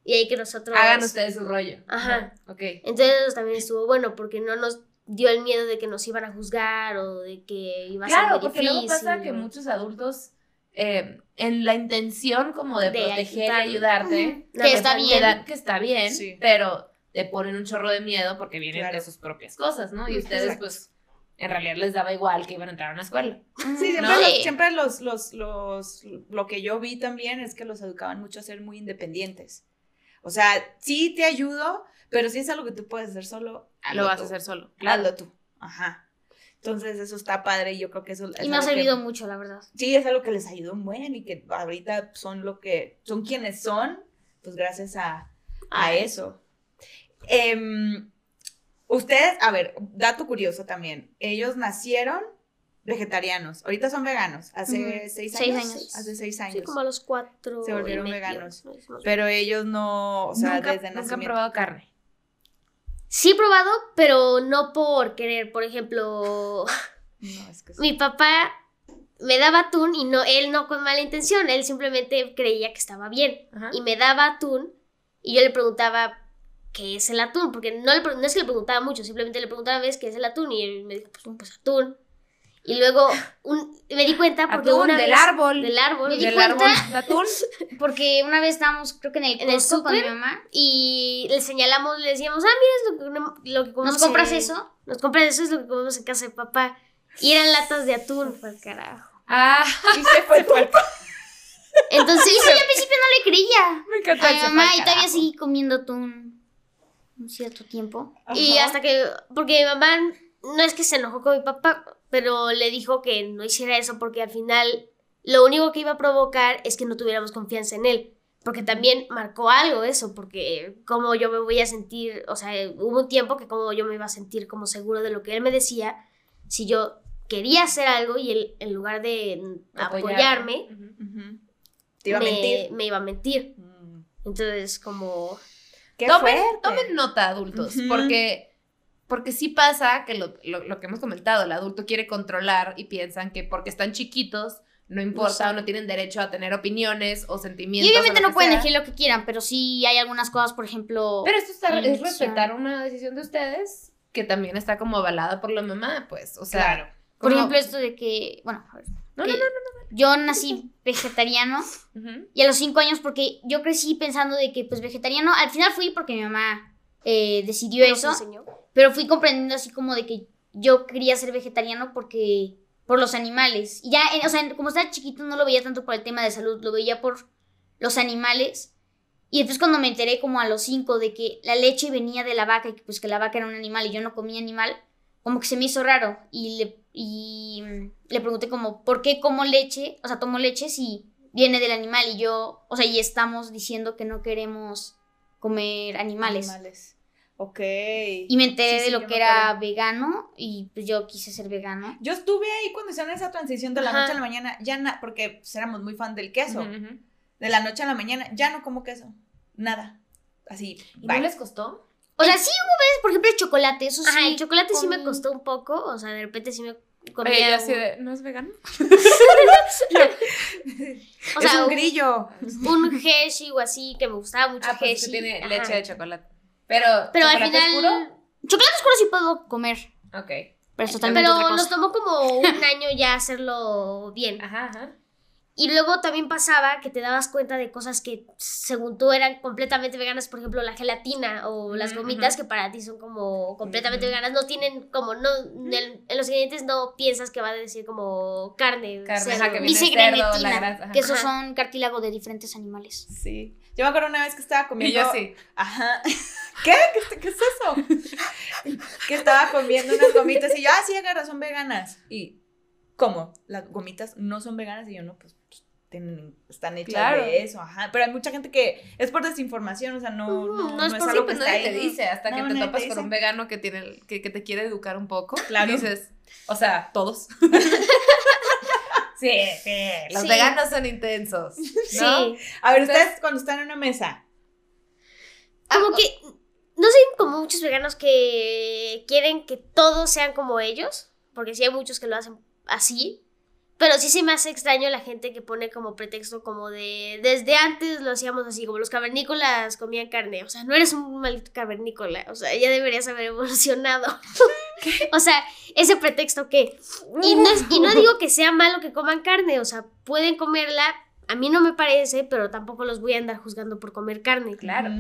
y ahí que nosotros... Hagan ustedes su rollo. Ajá. Ok. Entonces eso también estuvo bueno porque no nos dio el miedo de que nos iban a juzgar o de que iba a Claro, ser muy porque difícil. luego pasa que muchos adultos, eh, en la intención como de, De proteger y ayudarte, que está bien. que está bien, Sí. pero te ponen un chorro de miedo porque vienen Claro. de sus propias cosas, ¿no? Y ustedes, Exacto. pues, en realidad les daba igual que iban a entrar a una escuela. Sí, siempre, ¿No? los, siempre los, los, los, lo que yo vi también es que los educaban mucho a ser muy independientes. O sea, sí te ayudo, pero si es algo que tú puedes hacer solo, hazlo Lo vas tú. a hacer solo. Hazlo tú. Ajá. Entonces eso está padre y yo creo que eso es Y me ha que- servido mucho, la verdad. Sí, es algo que les ayudó un buen y que ahorita son lo que son quienes son, pues gracias a, a eso. Em, ustedes, a ver, dato curioso también. Ellos nacieron vegetarianos. Ahorita son veganos. Hace seis Seis años. años. Hace seis Sí, años. como a los cuatro. Se volvieron y medio, veganos. Pero ellos no, o sea, nunca, desde nunca han probado carne. Sí he probado, pero no por querer. Por ejemplo, No, es que sí. mi papá me daba atún y no, él no con mala intención, él simplemente creía que estaba bien. Ajá. Y me daba atún y yo le preguntaba qué es el atún, porque no, le no es que le preguntaba mucho, simplemente le preguntaba una vez qué es el atún y él me dijo, pues, pues, atún. Y luego un- me di cuenta porque Atún una del vez- árbol. Del árbol. Me di Del cuenta- árbol de atún. Porque una vez estábamos, creo que en el En el con mi mamá. y le señalamos, le decíamos, ah, mira, es lo que, lo que comemos ¿Nos compras en- eso? Nos compras eso, es lo que comemos en casa de papá. Y eran latas de atún, pues carajo. Ah, Y se fue el cuerpo. Entonces, Yo al principio no le creía. me encanta A mi mamá y todavía seguí comiendo atún un cierto tiempo. y hasta que, porque mi mamá no es que se enojó con mi papá, pero le dijo que no hiciera eso porque al final lo único que iba a provocar es que no tuviéramos confianza en él. Porque también marcó algo eso, porque como yo me voy a sentir, o sea, hubo un tiempo que como yo me iba a sentir como seguro de lo que él me decía, si yo quería hacer algo y él en lugar de Apoyar. apoyarme, Ujú. Ujú. Te iba a me, mentir. me iba a mentir. Mm. Entonces, como... Qué Tomen, fuerte. tomen nota, adultos, porque, porque sí pasa que lo, lo- lo que hemos comentado, el adulto quiere controlar y piensan que porque están chiquitos no importa o no tienen derecho a tener opiniones o sentimientos. Y obviamente no pueden sea. elegir lo que quieran, pero sí hay algunas cosas, por ejemplo. Pero esto está, es respetar una decisión de ustedes que también está como avalada por la mamá, pues, o sea. Claro. por ejemplo, esto de que. Bueno, a ver. No, que no, no, Yo nací vegetariano y a los cinco años, porque yo crecí pensando de que, pues, vegetariano. Al final fui porque mi mamá eh, decidió eso, enseñó. pero fui comprendiendo así como de que yo quería ser vegetariano porque por los animales. Y ya, o sea, como estaba chiquito no lo veía tanto por el tema de salud, lo veía por los animales. Y entonces cuando me enteré como a los cinco de que la leche venía de la vaca y que pues que la vaca era un animal y yo no comía animal, como que se me hizo raro. Y le, y mm, le pregunté como, ¿por qué como leche? O sea, tomo leche si viene del animal y yo, o sea, y estamos diciendo que no queremos comer animales. Animales. Ok. Y me enteré Sí, sí, de lo que era acuerdo. vegano y pues yo quise ser vegano. Yo estuve ahí cuando hicieron esa transición de la Ajá. noche a la mañana, ya na- porque pues, éramos muy fan del queso. De la noche a la mañana, ya no como queso. Nada. Así. ¿Y bye. no les costó? O sea, sí hubo veces, por ejemplo, el chocolate, eso sí. Ajá, el chocolate sí me costó un poco, o sea, de repente sí me comía. Así un- de, ¿no es vegano? o es sea, un un, grillo. un Hershey o así, que me gustaba mucho Ah, pues es Hershey. que tiene ajá. leche de chocolate. Pero, Pero al ¿chocolate final. oscuro? Chocolate oscuro sí puedo comer, Ok. pero es totalmente Pero nos tomó como un año ya hacerlo bien. Ajá, ajá. Y luego también pasaba que te dabas cuenta de cosas que según tú eran completamente veganas, por ejemplo la gelatina o las gomitas que para ti son como completamente veganas, no tienen como, no, en, en los ingredientes no piensas que va a decir como carne, Carne, cerdo. ajá, que viene cerdo, la grasa, que esos Ajá. son cartílago de diferentes animales. Sí. Yo me acuerdo una vez que estaba Y comiendo. yo sí. Ajá. ¿Qué? ¿Qué, qué es eso? que estaba comiendo unas gomitas y yo, ah, sí, agarra, son veganas. Y, ¿cómo? Las gomitas no son veganas y yo no, pues, pues, tienen, están hechas Claro. de eso, ajá. Pero hay mucha gente que es por desinformación, o sea, no, Ujú, no, no no es es, por- algo sí, que pues está nadie ahí. te dice, hasta que te topas te con un vegano que, tiene, que, que te quiere educar un poco. Claro. Y dices, o sea, todos. sí, sí. Los Sí. veganos son intensos. ¿no? Sí, A ver, Entonces- ustedes cuando están en una mesa, como que, no sé, como muchos veganos que quieren que todos sean como ellos, porque sí hay muchos que lo hacen así, pero sí se me hace extraño la gente que pone como pretexto como de, desde antes lo hacíamos así, como los cavernícolas comían carne, o sea, no eres un maldito cavernícola, o sea, ya deberías haber evolucionado. o sea, ese pretexto que... Y no, es- y no digo que sea malo que coman carne, o sea, pueden comerla, a mí no me parece, pero tampoco los voy a andar juzgando por comer carne. Claro.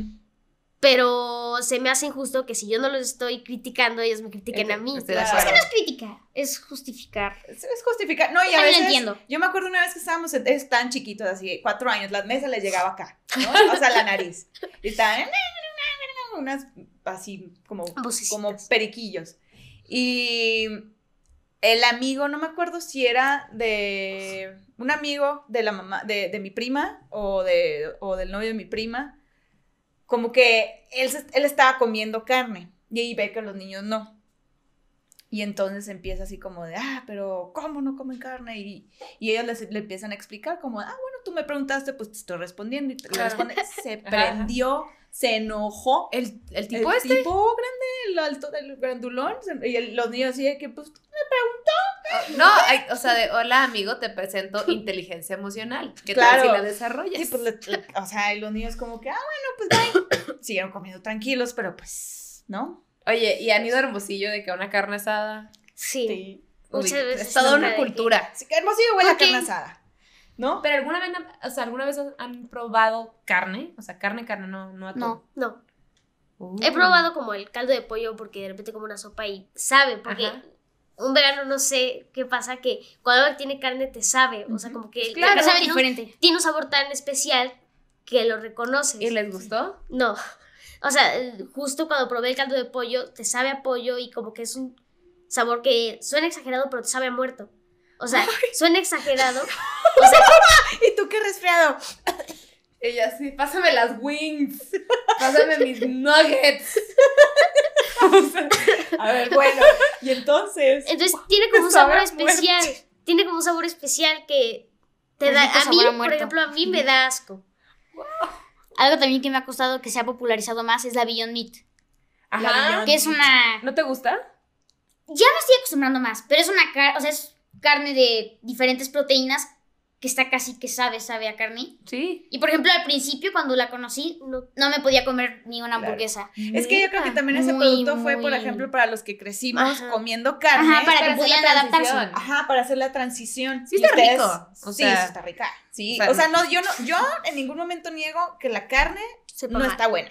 Pero se me hace injusto que si yo no los estoy criticando, ellos me critiquen a mí. Estoy de Claro. acuerdo. No es crítica, es justificar. Es, es justificar. No, y a entiendo. Yo me acuerdo una vez que estábamos, es tan chiquitos, así, cuatro años, la mesa les llegaba acá, ¿no? O sea, la nariz. Y estaban. Unas así como, Vocecitas. como periquillos. Y el amigo, no me acuerdo si era de. Un amigo de la mamá, de, de mi prima o, de, o del novio de mi prima. Como que él, él estaba comiendo carne. Y ahí ve que los niños no. Y entonces empieza así como de, ah, pero ¿cómo no comen carne? Y, y ellos les- le empiezan a explicar como, ah, bueno, tú me preguntaste, pues te estoy respondiendo. Y te- responde, se prendió, se enojó. El, el tipo el este. tipo grande, el alto del grandulón. Y el- los niños así de que, pues, No, hay- o sea, de hola amigo, te presento inteligencia emocional. ¿Qué Claro. tal si la desarrollas? sí, pues, le- le- o sea, y los niños como que, ah, bueno, pues, bye. Siguieron comiendo tranquilos, pero pues, ¿no? Oye, ¿y han ido a Hermosillo de que una carne asada? Sí. Uy, Muchas veces Es toda una cultura. Sí, que hermosillo huele a carne asada, ¿no? Pero alguna vez, han- o sea, alguna vez han probado carne, o sea, carne, carne, no, no a todo. No. No. Uh. He probado como el caldo de pollo porque de repente como una sopa y sabe, porque Ajá. Un vegano no sé qué pasa que cuando tiene carne te sabe, o sea, como que Claro, la carne sabe tiene un- diferente. tiene un sabor tan especial que lo reconoces. ¿Y les gustó? No. O sea, justo cuando probé el caldo de pollo, te sabe a pollo y como que es un sabor que suena exagerado, pero te sabe a muerto. O sea, suena exagerado. O sea, ¿Y tú qué resfriado? Ella sí, pásame las wings, pásame mis nuggets. A ver, bueno, y entonces... entonces tiene como un sabor especial. Tiene como un sabor especial que te da. A mí, por ejemplo, a mí me da asco. Algo también que me ha costado que se ha popularizado más es la Beyond Meat, Ajá. que es una... ¿No te gusta? Ya me estoy acostumbrando más, pero es una carne, o sea, es carne de diferentes proteínas que está casi que sabe, sabe a carne. Sí. Y por ejemplo, al principio cuando la conocí, No. no me podía comer ni una Claro. hamburguesa. Es que yo creo que también ese Muy, producto fue, por ejemplo, para los que crecimos Ajá. comiendo carne. Ajá, para que hacer la pudieran adaptarse. Ajá, para hacer la transición. Sí está ustedes- rico, o sí, sea, sí está rica. Sí, o sea, no, yo no, yo en ningún momento niego que la carne no mal. está buena.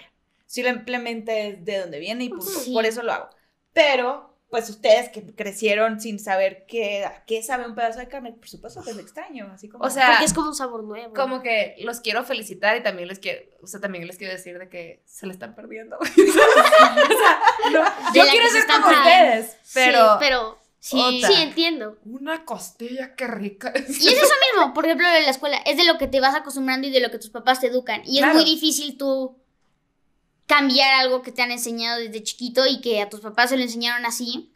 Simplemente es de donde viene y punto. Sí. Por eso lo hago. Pero pues ustedes que crecieron sin saber qué, qué sabe un pedazo de carne, por supuesto que es extraño, así como... O sea, Porque es como un sabor nuevo. Como que los quiero felicitar y también les quiero, o sea, también les quiero decir de que se le están perdiendo. o sea, no, yo la quiero ser como ustedes, pero, Sí, pero sí, sí entiendo. una costilla que rica. Y es eso mismo, por ejemplo, en la escuela, es de lo que te vas acostumbrando y de lo que tus papás te educan. Y Claro. es muy difícil tú cambiar algo que te han enseñado desde chiquito y que a tus papás se lo enseñaron así.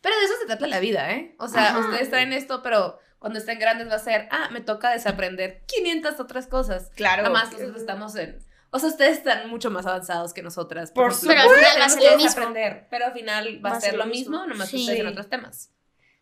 Pero de eso se trata la vida, ¿eh? O sea, Ajá. ustedes traen esto, pero cuando estén grandes va a ser, ah, me toca desaprender 500 otras cosas. Claro. Nada más nosotros estamos en... O sea, ustedes están mucho más avanzados que nosotras. Por ejemplo. Pero al final va a ser lo mismo. desaprender, Pero al final va, a ser lo mismo, nomás que Sí. ustedes en otros temas.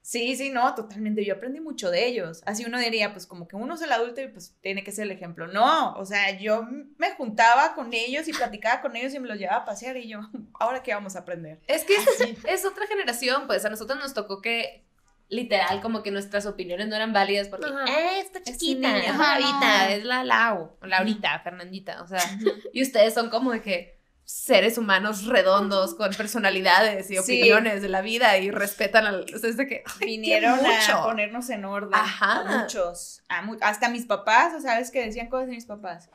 Sí, sí, no, totalmente. Yo aprendí mucho de ellos. Así uno diría, pues como que uno es el adulto y pues tiene que ser el ejemplo. No, o sea, yo me juntaba con ellos y platicaba con ellos y me los llevaba a pasear y yo, ahora qué vamos a aprender. Es que es, es otra generación, pues a nosotros nos tocó que literal como que nuestras opiniones no eran válidas porque Ajá. "Eh, está chiquita, niño". es. Laurita, es la Lau, Laurita, Fernandita, o sea, y ustedes son como de que seres humanos redondos con personalidades y Sí. opiniones de la vida y respetan al, o sea, es de que ay, Vinieron a ponernos en orden. Ajá. A muchos. A mu- hasta mis papás, o sabes que decían cosas de mis papás.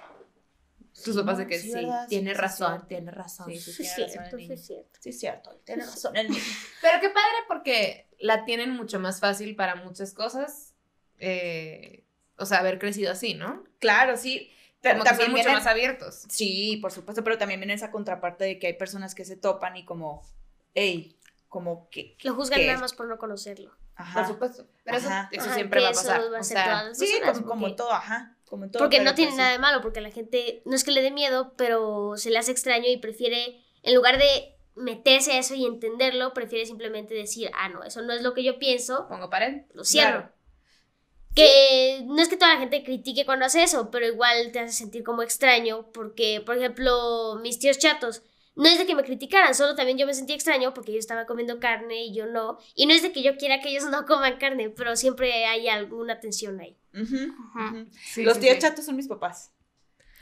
tus Sí, papás de que sí, sí, ¿verdad? tiene Sí, sí, razón, sí. tiene razón. Sí, sí, Sí, tiene es razón cierto, sí, es cierto. Sí, es cierto, tiene razón el niño. Pero qué padre porque la tienen mucho más fácil para muchas cosas. eh, o sea, haber crecido así, ¿no? Claro, sí. Como que son También mucho más abiertos. Sí, por supuesto, pero también viene esa contraparte de que hay personas que se topan y como, hey, como que... Lo juzgan que- nada más por no conocerlo. Ajá. Por supuesto. Pero eso, Ajá. eso Ajá, siempre que va a pasar. va a o ser sea, todas las Sí, personas, como, porque- en todo, ajá. Como todo. Porque no tiene pues, nada de malo, porque la gente no es que le dé miedo, pero se le hace extraño y prefiere, en lugar de meterse a eso y entenderlo, prefiere simplemente decir, ah, no, eso no es lo que yo pienso, pongo pared. lo cierro. Claro. Que no es que toda la gente critique cuando hace eso, pero igual te hace sentir como extraño, porque, por ejemplo, mis tíos chatos, no es de que me criticaran, solo también yo me sentí extraño porque yo estaba comiendo carne y yo no. Y no es de que yo quiera que ellos no coman carne, pero siempre hay alguna tensión ahí. Sí, Los sí, tíos sí. chatos son mis papás.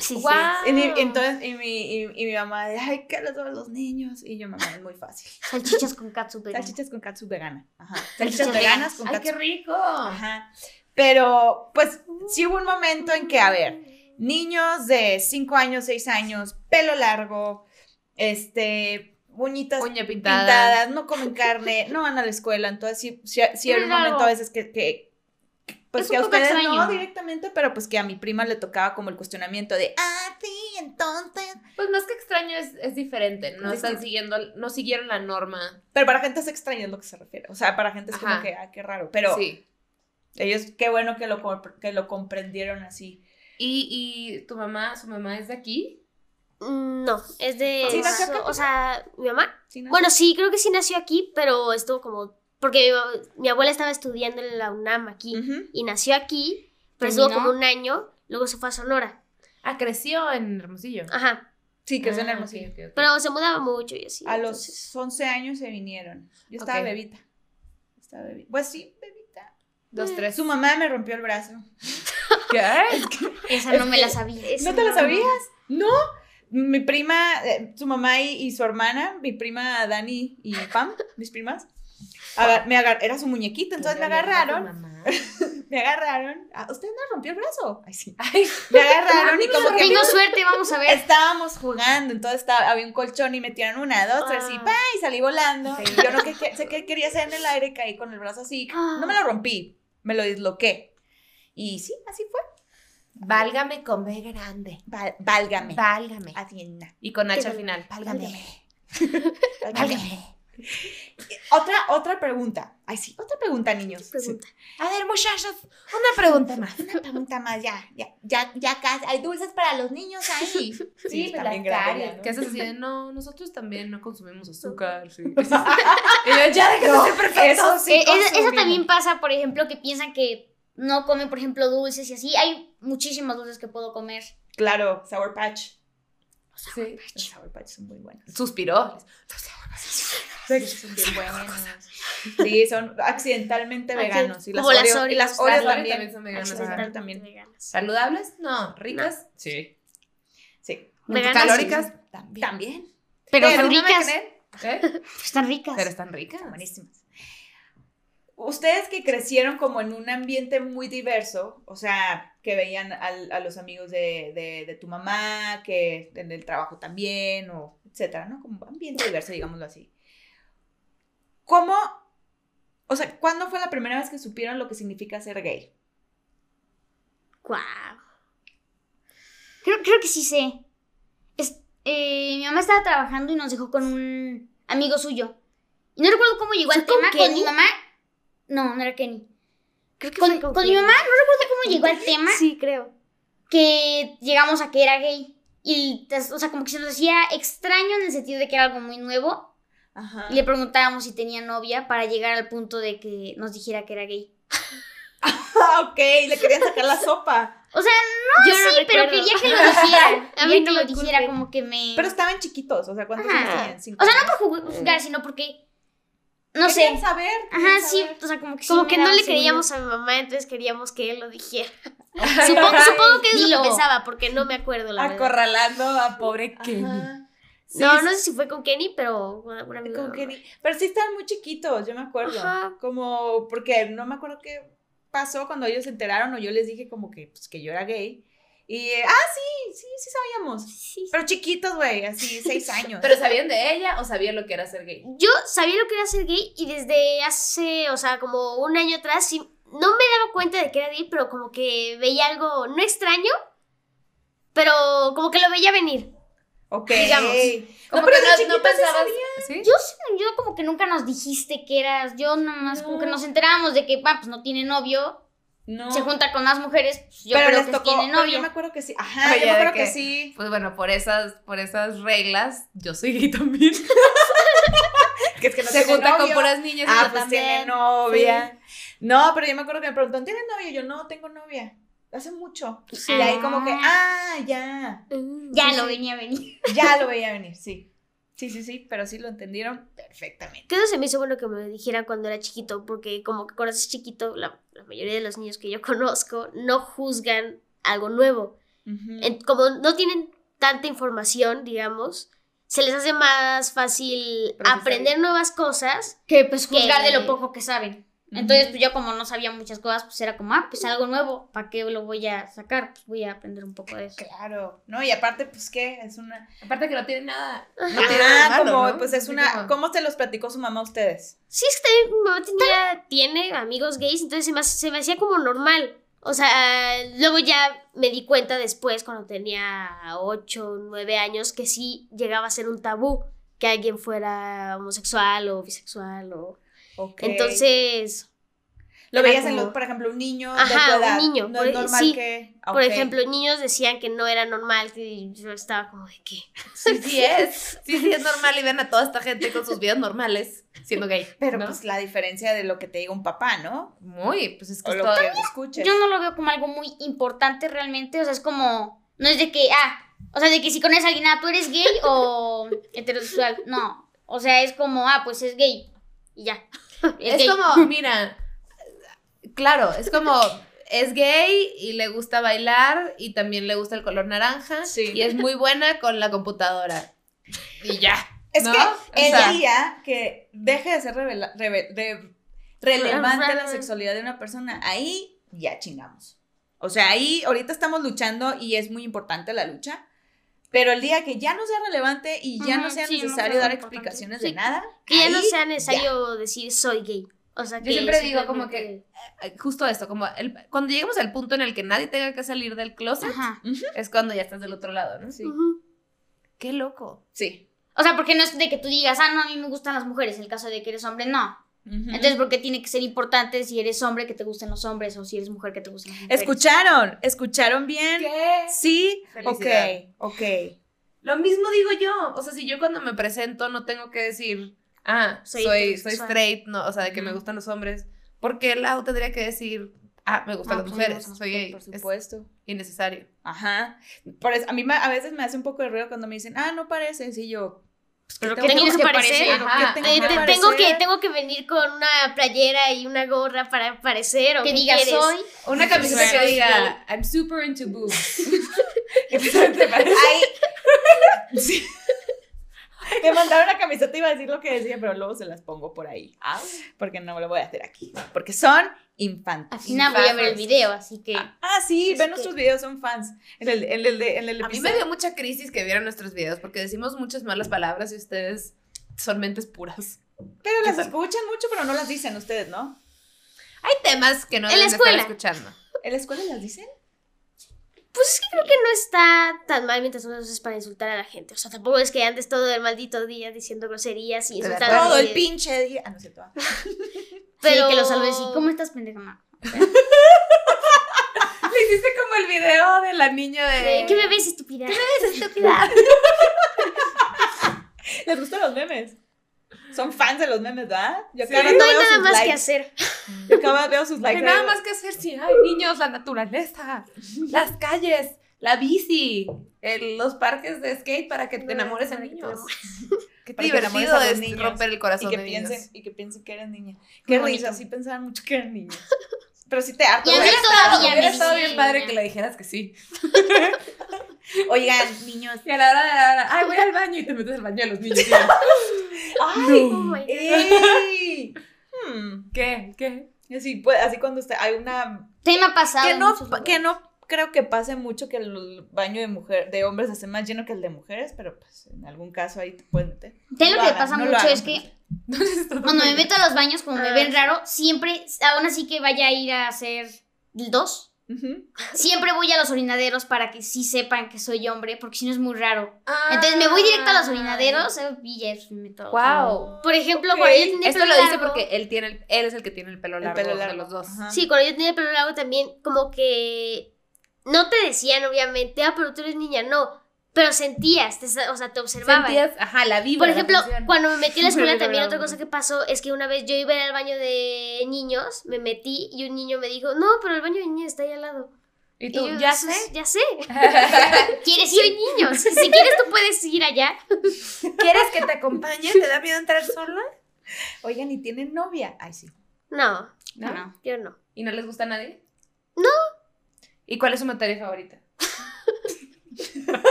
Sí, sí. Y mi- entonces, y mi, y, y mi mamá de, ay, ¿qué les doy a los niños? Y yo, mamá, es muy fácil. Salchichas con katsu vegano. Salchichas con katsu vegana. Ajá. Salchichas Salchichas veganas con ¡Ay, katsu. qué rico! Ajá. Pero, pues, sí hubo un momento en que, a ver, niños de 5 años, 6 años, pelo largo, este, uñitas Uña pintada. pintadas, no comen carne, no van a la escuela, entonces sí, sí, sí era un Claro. momento a veces que, que pues Es que a ustedes no directamente, pero pues que a mi prima le tocaba como el cuestionamiento de, ah, sí, entonces, Pues más que extraño es, es diferente. No Es están siguiendo, no siguieron la norma. pero para gente es extraño es lo que se refiere, o sea, para gente es como que, ah, qué raro, pero Sí. Ellos, qué bueno que lo, que lo comprendieron así. ¿Y, y tu mamá, su mamá es de aquí? Mm, No, es de. ¿Sí nació acá, o sea, mi mamá. ¿Sí, no? Bueno, sí, creo que sí nació aquí, pero estuvo como. Porque mi, abuela estaba estudiando en la UNAM aquí. Y nació aquí, pero estuvo como un año. Luego se fue a Sonora. Ah, creció en Hermosillo. Ajá. Sí, que es en Ah, Hermosillo. ok, ok, ok. Pero se mudaba mucho y así. A entonces- los 11 años se vinieron. Yo estaba Ok. bebita. Estaba bebita. Pues sí, bebita. Dos, tres. Su mamá me rompió el brazo. ¿Qué? Esa no me la sabía. ¿No te la sabías? No. Mi prima, eh, su mamá y, y su hermana, mi prima Dani y Pam, mis primas, agar- me agar- era su muñequita, entonces me agarraron, Mamá. me agarraron. Ah, ¿Usted me rompió el brazo? Ay, sí. Ay, Me agarraron y como que Tengo suerte, vamos a ver. estábamos jugando, entonces estaba, había un colchón y metieron una, dos, tres y Ah. pa, y salí volando. Y yo no que, que- sé qué quería hacer en el aire, caí con el brazo así. Ah. No me lo rompí, me lo disloqué. Y sí, así fue. válgame con B grande. Val- válgame. Válgame. Hacienda. Y con H al final. Válgame. Válgame. Otra, otra pregunta. Ay, sí, otra pregunta, niños. Pregunta. A ver, muchachos, una pregunta más. Una pregunta más, ya, ya, ya, ya casi. Hay dulces para los niños ahí. Sí, grande ya, ¿no? ¿Qué haces así de, no, nosotros también no consumimos azúcar, sí. y yo, ya déjate No, ser perfecto. eso sí Eh, también pasa, por ejemplo, que piensan que no comen, por ejemplo, dulces y así. Hay muchísimos dulces que puedo comer. Claro, Sour Patch. Sí. Los Sour Patch son muy buenos. Suspiró. Son bien Sí, son accidentalmente veganos. Y las Oreo, y las también. también son veganas, ajá. también. Veganas. ¿Saludables? No. ¿Ricas? Sí. Sí. Veganas, ¿Calóricas? También. Pero, Pero son no me ricas. ¿Eh? Están ricas. Pero están ricas. Buenísimas. Ustedes que crecieron como en un ambiente muy diverso, o sea, que veían al- a los amigos de, de- de tu mamá, que en el trabajo también, o etcétera, ¿no? Como ambiente diverso, digámoslo así. ¿Cómo, o sea, cuándo fue la primera vez que supieron lo que significa ser gay? Guau. Creo, creo que sí sé. Es- eh, mi mamá estaba trabajando y nos dejó con un amigo suyo. Y no recuerdo cómo llegó al ¿Fue con tema. Con mi mamá. No, no era Kenny. Creo que Con, con, con mi mamá no recuerdo cómo llegó al tema. Sí, creo. Que llegamos a que era gay. Y, o sea, como que se nos hacía extraño en el sentido de que era algo muy nuevo. Ajá. Y le preguntábamos si tenía novia para llegar al punto de que nos dijera que era gay. Ah, ok, le querían sacar la sopa. O sea, Yo no, no sí, pero recuerdo. quería que lo dijera. A mí no que lo dijera culpen. como que me... Pero estaban chiquitos, o sea, ¿cuántos años tenían? ¿Cinco O sea, no por juzgar, sino porque... No sé. Querían saber. Ajá, sí, o sea, como que sí Como que no le creíamos a mi mamá, entonces queríamos que él lo dijera. Supongo, supongo que es lo que pensaba, porque no me acuerdo la verdad. Acorralando a pobre Kenny. Ajá. Sí, No, no sé si fue con Kenny, pero una, amiga Con Kenny. Pero sí estaban muy chiquitos, yo me acuerdo. Ajá. Como, porque no me acuerdo qué pasó cuando ellos se enteraron o yo les dije como que, pues, que yo era gay. Y, eh, ah, sí, sí, sí sabíamos. Sí. Pero chiquitos, güey, así, seis años. ¿Pero sabían de ella o sabían lo que era ser gay? Yo sabía lo que era ser gay y desde hace, o sea, como un año atrás, sí, no me daba cuenta de que era gay, pero como que veía algo no extraño, pero como que lo veía venir. Ok. digamos. Como pero que no, no pensabas. ¿Sí? Yo, según yo como que nunca nos dijiste que eras, yo nada más como que No. nos enterábamos de que, pues no tiene novio, No. se junta con más mujeres, pues yo pero creo les que tocó, tiene pero novio. yo me acuerdo que sí. Ajá, yo me ¿de acuerdo que sí. Pues bueno, por esas, por esas reglas, yo soy gay también. Que es que no Se junta con novio. puras niñas. y Ah, yo pues también. tiene novia. No, pero yo me acuerdo que me preguntaron, ¿tienes novia? Y yo, no, tengo novia. Hace mucho. Y ahí como que, ah, ya. Ya Sí, lo sí. venía a venir. Ya lo veía venir, sí. Sí, sí, sí, pero sí lo entendieron perfectamente. Que eso se me hizo bueno que me dijeran cuando era chiquito, porque como que cuando eres chiquito, la, la mayoría de los niños que yo conozco no juzgan algo nuevo. En- como no tienen tanta información, digamos, se les hace más fácil Procesar. aprender nuevas cosas. Que pues Que- juzgar de lo poco que saben. Entonces, pues yo como no sabía muchas cosas, pues era como, ah, pues algo nuevo, ¿para qué lo voy a sacar? Pues voy a aprender un poco de eso. Claro, ¿no? Y aparte, pues, ¿qué? Es una... Aparte que no tiene nada. Ajá. No tiene nada malo, como, ¿no? pues es una... ¿Cómo se los platicó su mamá a ustedes? Sí, es que mi mamá tenía- tiene amigos gays, entonces se me, se me hacía como normal. O sea, luego ya me di cuenta después, cuando tenía 8 o 9 años, que sí llegaba a ser un tabú que alguien fuera homosexual o bisexual. O... Entonces, Lo veías en los, por ejemplo, un niño de Ajá, tu un niño, No por- es normal sí. que... por ok. ejemplo, niños decían que no era normal, que yo estaba como de que... Sí, sí es. Sí, sí es normal y ven a toda esta gente con sus vidas normales siendo gay. Pero ¿no? pues la diferencia de lo que te diga un papá, ¿no? Muy, pues es que O es lo todo. que escuches. Yo no lo veo como algo muy importante realmente, o sea, es como, no es de que, ah, o sea, de que si conoces a alguien, ah, tú eres gay o heterosexual, no, o sea, es como, ah, pues es gay y ya. Es, como, mira, claro, es como, es gay y le gusta bailar y también le gusta el color naranja Sí. y es muy buena con la computadora. Y ya. Es ¿no? que O el sea, día que deje de ser revela- reve- de- relevante la sexualidad de una persona, ahí ya chingamos. O sea, ahí ahorita estamos luchando y es muy importante la lucha. Pero el día que ya no sea relevante y ya no sea sí, necesario dar importante. explicaciones Sí. de nada, Que ya no sea necesario decir soy gay. O sea, Yo que siempre digo como simplemente- eh, justo esto, como el- cuando lleguemos al punto en el que nadie tenga que salir del closet, Ajá. es cuando ya estás del otro lado, ¿no? Sí. Qué loco. Sí. O sea, porque no es de que tú digas, ah, no, a mí me gustan las mujeres, el caso de que eres hombre, no. Ujú. Entonces, porque tiene que ser importante si eres hombre que te gusten los hombres o si eres mujer que te gusten las mujeres. ¿Escucharon? ¿Escucharon bien? ¿Qué? Sí. Felicidad. Ok, ok. Lo mismo digo yo. O sea, si yo cuando me presento no tengo que decir, ah, Soy soy, soy, straight, no, o sea, de que me Ujú. gustan los hombres. Porque el lado tendría que decir, ah, me gustan Ah, las pues, me mujeres, soy gay. Por Es supuesto. innecesario. Ajá. Por eso, a mí me- a veces me hace un poco de ruido cuando me dicen, ah, no pareces. Y yo, pues, ¿qué Pero tengo ¿qué Tengo que que parecer. parecer? Ajá, ¿Qué Te- que parecer? tengo, que, tengo que venir con una playera y una gorra para aparecer. ¿o Que qué diga quieres? soy. Una camiseta que diga, I'm super into boobs. ¿Qué te parece? Ay, sí. Me mandaron una camiseta, iba a decir lo que decía, pero luego se las pongo por ahí. Porque no lo voy a hacer aquí. Porque son infantes. Al final voy a ver el video, así que. Ah, sí, Es ven que- nuestros videos, son fans. En el, en el, en el A mí me dio mucha crisis que vieran nuestros videos porque decimos muchas malas palabras y ustedes son mentes puras. Pero las escuchan mucho, pero no las dicen ustedes, ¿no? Hay temas que no deben de estar escuela. escuchando. ¿En la escuela las dicen? Pues es que creo que no está tan mal mientras no uses para insultar a la gente. O sea, tampoco es que andes todo el maldito día diciendo groserías y insultando a Todo el pinche día. Ah, no es cierto. Pero Sí, que lo saludes y ¿cómo estás, pendeja? ma?" Le hiciste como el video de la niña de... ¿Qué me ves, estúpida? estúpida? ¿Les gustan los memes? Son fans de los memes, ¿verdad? Yo Sí. cada No hay veo nada sus más likes. que hacer. Yo cada vez veo sus No hay likes. nada de- más que hacer si hay niños, la naturaleza, las calles, la bici, el- los parques de skate para que te enamores te niños. Qué divertido es niños romper el Y corazón que, de niños. piensen, y que piensen que eres niña. Qué risa, sí pensaban mucho que eran niños. Pero sí te harto. Y a mí güey. todavía Hubiera estado bien padre que le dijeras que sí. Oigan, niños. Y a la hora de la hora, ay, voy al baño y te metes al baño de los niños. ¡Ay! Oh my God. ¡Ey! Hmm. ¿Qué? ¿Qué? Así, pues, así cuando usted, hay una Tema pasado. que no, que no creo que pase mucho que el baño de mujer de hombres esté más lleno que el de mujeres, pero pues en algún caso ahí te puedes meter. Te lo No que hagan, pasa no mucho hagan, es que ¿Dónde está cuando me meto a los baños, como me Ah, ven sí. raro, siempre, aún así que vaya a ir a hacer dos, Siempre voy a los orinaderos para que sí sepan que soy hombre, porque si no es muy raro. Ah. Entonces me voy directo a los orinaderos eh, y ya me meto. Wow. Por ejemplo, Ok. cuando yo tenía Esto pelo lo dice largo- porque él tiene el- él es el que tiene el pelo El largo, pelo largo. de los dos. Ajá. Sí, cuando yo tenía pelo largo también, como que no te decían, obviamente, ah, pero tú eres niña, no. Pero sentías, te o sea, te observaban. Sentías, ajá, la vibra. Por ejemplo, cuando me metí a la escuela Me también otra cosa que pasó es que una vez yo iba a ir al baño de niños, me metí y un niño me dijo, no, pero el baño de niños está ahí al lado. Y Y tú, yo, ya "Sí, sé. Ya sé. ¿Quieres ir? niño. Si, si quieres tú puedes ir allá. ¿Quieres que te acompañe? ¿Te da miedo entrar sola? Oigan, ¿y tienen novia? Ay, sí. No, ¿No? No. yo no. ¿Y no les gusta a nadie? No. ¿Y cuál es su materia favorita?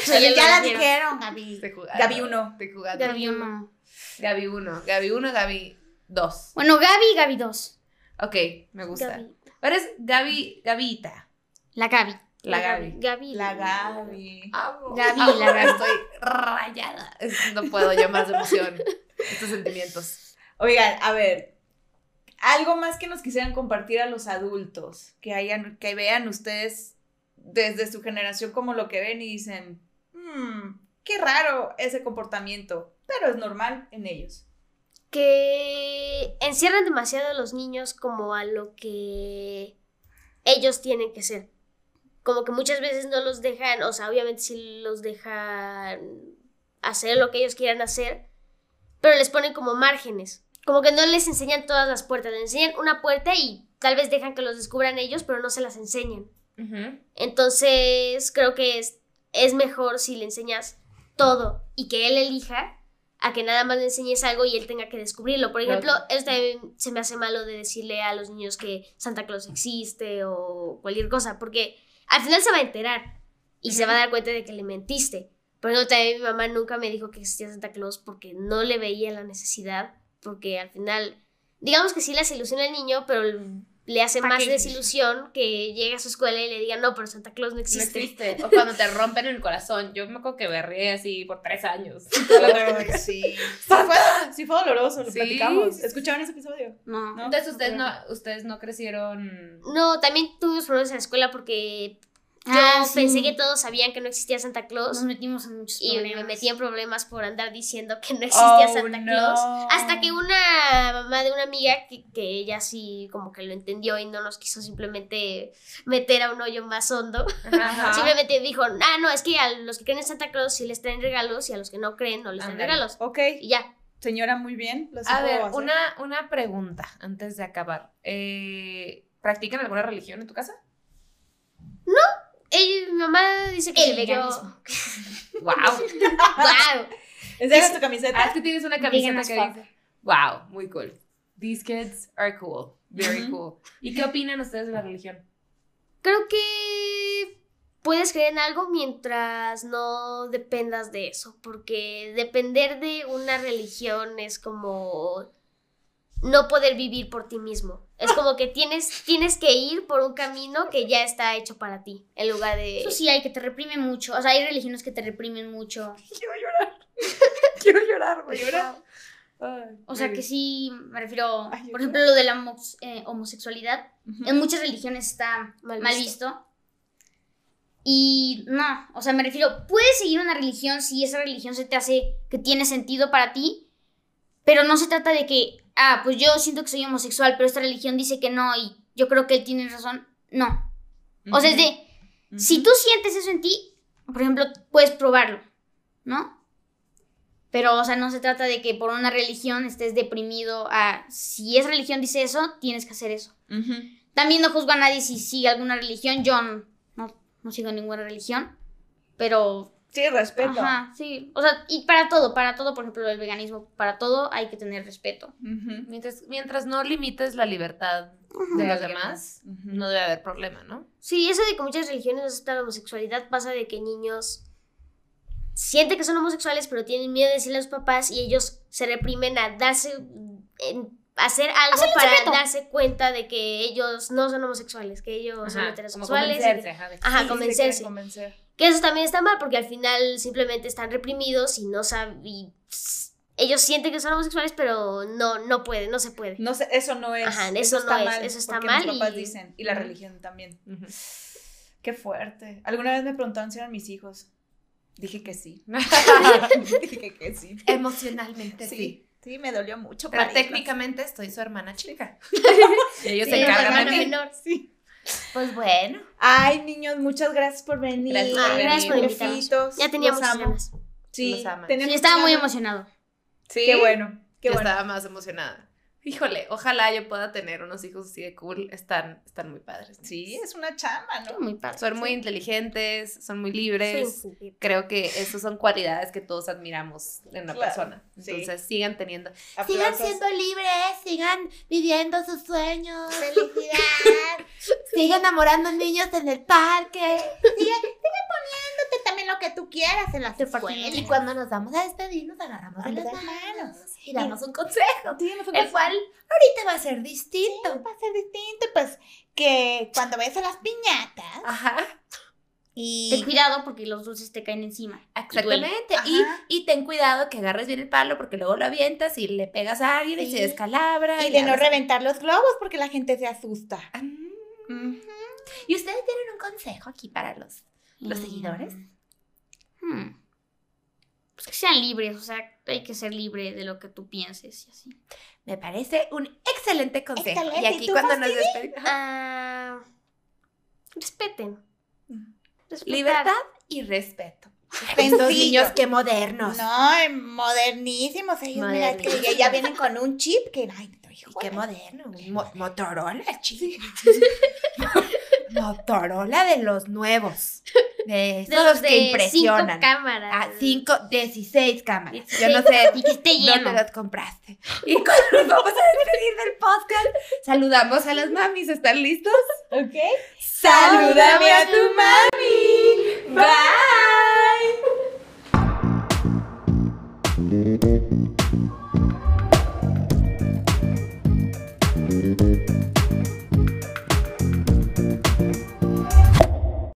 Soy el ya la dijeron, Gaby. Gaby uno. De jugar. Gaby Yo no. Gaby 1. Gaby 1, Gaby 2. Bueno, Gaby y Gaby 2. Ok, me gusta. Gaby. Ahora es Gaby, Gabita. La Gaby. La Gaby. Gaby. La Gaby. Gaby, la Gaby. Estoy rayada. No puedo yo más de emoción. Estos sentimientos. Oigan, a ver. Algo más que nos quisieran compartir a los adultos, que hayan, que vean ustedes desde su generación como lo que ven y dicen, "Hmm, qué raro ese comportamiento, pero es normal en ellos. que encierran demasiado a los niños como a lo que ellos tienen que ser. Como que muchas veces no los dejan, o sea, obviamente sí los dejan hacer lo que ellos quieran hacer, pero les ponen como márgenes. Como que no les enseñan todas las puertas, les enseñan una puerta y tal vez dejan que los descubran ellos, pero no se las enseñan. Entonces, creo que es, es mejor si le enseñas todo y que él elija a que nada más le enseñes algo y él tenga que descubrirlo. Por ejemplo, Claro. eso también se me hace malo de decirle a los niños que Santa Claus existe o cualquier cosa, porque al final se va a enterar y se va a dar cuenta de que le mentiste. Por ejemplo, también mi mamá nunca me dijo que existía Santa Claus porque no le veía la necesidad, porque al final, digamos que sí le hace ilusión al niño, pero le hace ¿Pa' más desilusión que llegue a su escuela y le diga, no, pero Santa Claus no No existe. existe. O cuando te rompen el corazón. Yo me acuerdo que berré así por tres años. Ay, sí. Sí fue, sí fue doloroso, lo Sí, platicamos. ¿Escucharon ese episodio? No. ¿No? Entonces ustedes no, ustedes no crecieron. No, también tuvimos problemas en la escuela porque yo Ah, sí. pensé que todos sabían que no existía Santa Claus Nos metimos en muchos y problemas. me metí en problemas por andar diciendo que no existía Oh, Santa no. Claus. Hasta que una mamá de una amiga que, que ella sí como que lo entendió y no nos quiso simplemente meter a un hoyo más hondo. Ajá. Simplemente dijo, ah, no, es que a los que creen en Santa Claus sí les traen regalos y a los que no creen no les traen regalos. Ok, Y ya. señora, muy bien. lo A ver, una, una pregunta antes de acabar. Eh, ¿Practican alguna religión en tu casa? Ella- mi mamá dice que El veganismo. ¡Wow! ¡Wow! Enseña tu camiseta. Ah, es que tienes una camiseta que dice. ¡Wow! Muy cool. These kids are cool. Very cool. ¿Y qué opinan ustedes de la religión? Creo que puedes creer en algo mientras no dependas de eso, porque depender de una religión es como no poder vivir por ti mismo. Es como que tienes, tienes que ir por un camino que ya está hecho para ti, en lugar de... Eso sí hay que te reprimen mucho. O sea, hay religiones que te reprimen mucho. Quiero llorar. Quiero llorar, güey. ¿Llora? O sea, que sí, me refiero, Ay, por ejemplo, lo de la homo- eh, homosexualidad. En muchas religiones está Mal mal, visto. visto. Y no, o sea, me refiero, puedes seguir una religión si esa religión se te hace que tiene sentido para ti, pero no se trata de que, ah, pues yo siento que soy homosexual, pero esta religión dice que no y yo creo que él tiene razón. No. O sea, es de, si tú sientes eso en ti, por ejemplo, puedes probarlo, ¿no? Pero, o sea, no se trata de que por una religión estés deprimido a, si esa religión dice eso, tienes que hacer eso. También no juzgo a nadie si sigue alguna religión. Yo no, no, no sigo ninguna religión. Pero. Sí, respeto. Ajá, sí. O sea, y para todo, para todo, por ejemplo, el veganismo, para todo hay que tener respeto. Mientras, mientras no limites la libertad de los demás, no debe haber problema, ¿no? Sí, eso de que muchas religiones aceptan la homosexualidad pasa de que niños sienten que son homosexuales, pero tienen miedo de decirle a los papás y ellos se reprimen a darse, en- hacer algo para secreto. darse cuenta de que ellos no son homosexuales, que ellos son Ajá, heterosexuales. convencerse, ajá, Ajá, Sí, convencerse. convencer. Que eso también está mal porque al final simplemente están reprimidos y no saben. ellos sienten que son homosexuales, pero no, no puede, no se puede. No sé, eso no es. Ajá, eso no es, eso está porque mal Mis papás y- dicen, y la Ujú. religión también. Ujú. Qué fuerte. Alguna vez me preguntaron si eran mis hijos. Dije que sí. Dije que sí. Emocionalmente sí. Sí, sí, me dolió mucho. Pero técnicamente estoy su hermana chica. y ellos Sí, se encargan de hermana mí. menor. Sí. Pues bueno. Ay, niños, muchas gracias por venir. Gracias por venir. Gracias por invitarnos. Ya tenía los muchas amo. ganas. Sí, Sí, estaba muy emocionado. Sí, qué bueno. Qué yo bueno. estaba más emocionada. Híjole, ojalá yo pueda tener unos hijos así de cool. Están, están muy padres. Sí, es una chamba, ¿no? Muy padre. Son muy inteligentes, son muy libres. Sí, sí. Creo que esas son cualidades que todos admiramos en una Claro, persona. Entonces sigan teniendo. Aplausos. libres, sigan viviendo sus sueños, Felicidad. sigan enamorando niños en el parque. lo que tú quieras en las escuelas. Y cuando nos vamos a despedir, nos agarramos de las manos manos. y damos un consejo. Fue El cual ahorita va a ser distinto. Va a ser distinto, pues, que cuando ves a las piñatas Ajá. Ten y... cuidado porque los dulces te caen encima. Exactamente. Y, y ten cuidado que agarres bien el palo porque luego lo avientas y le pegas a alguien y se descalabra. Y de no reventar los globos porque la gente se asusta. Mm. Y ustedes tienen un consejo aquí para los, los Mm. seguidores. Hmm. Pues que sean libres, o sea, hay que ser libre de lo que tú pienses y así. Me parece un excelente consejo. Excelente. Y ¿Y aquí tú, cuando nos despedimos. Ah, respeten. Respetar. Libertad y respeto. Estos niños que modernos. No, eh, modernísimos ellos, mira, que ya, vienen con un chip que, ay, hijo, Y qué moderno. un mo- Motorola, chico. Motorola de los nuevos. De De esos los que impresionan. cinco cámaras. Ah, cinco, 16 cámaras. Yo no sé Y que esté dónde lleno. las compraste. Y cuando nos vamos a despedir del podcast, saludamos a las mamis. ¿Están listos? Ok. ¡Salúdame a tu mami! ¡Bye!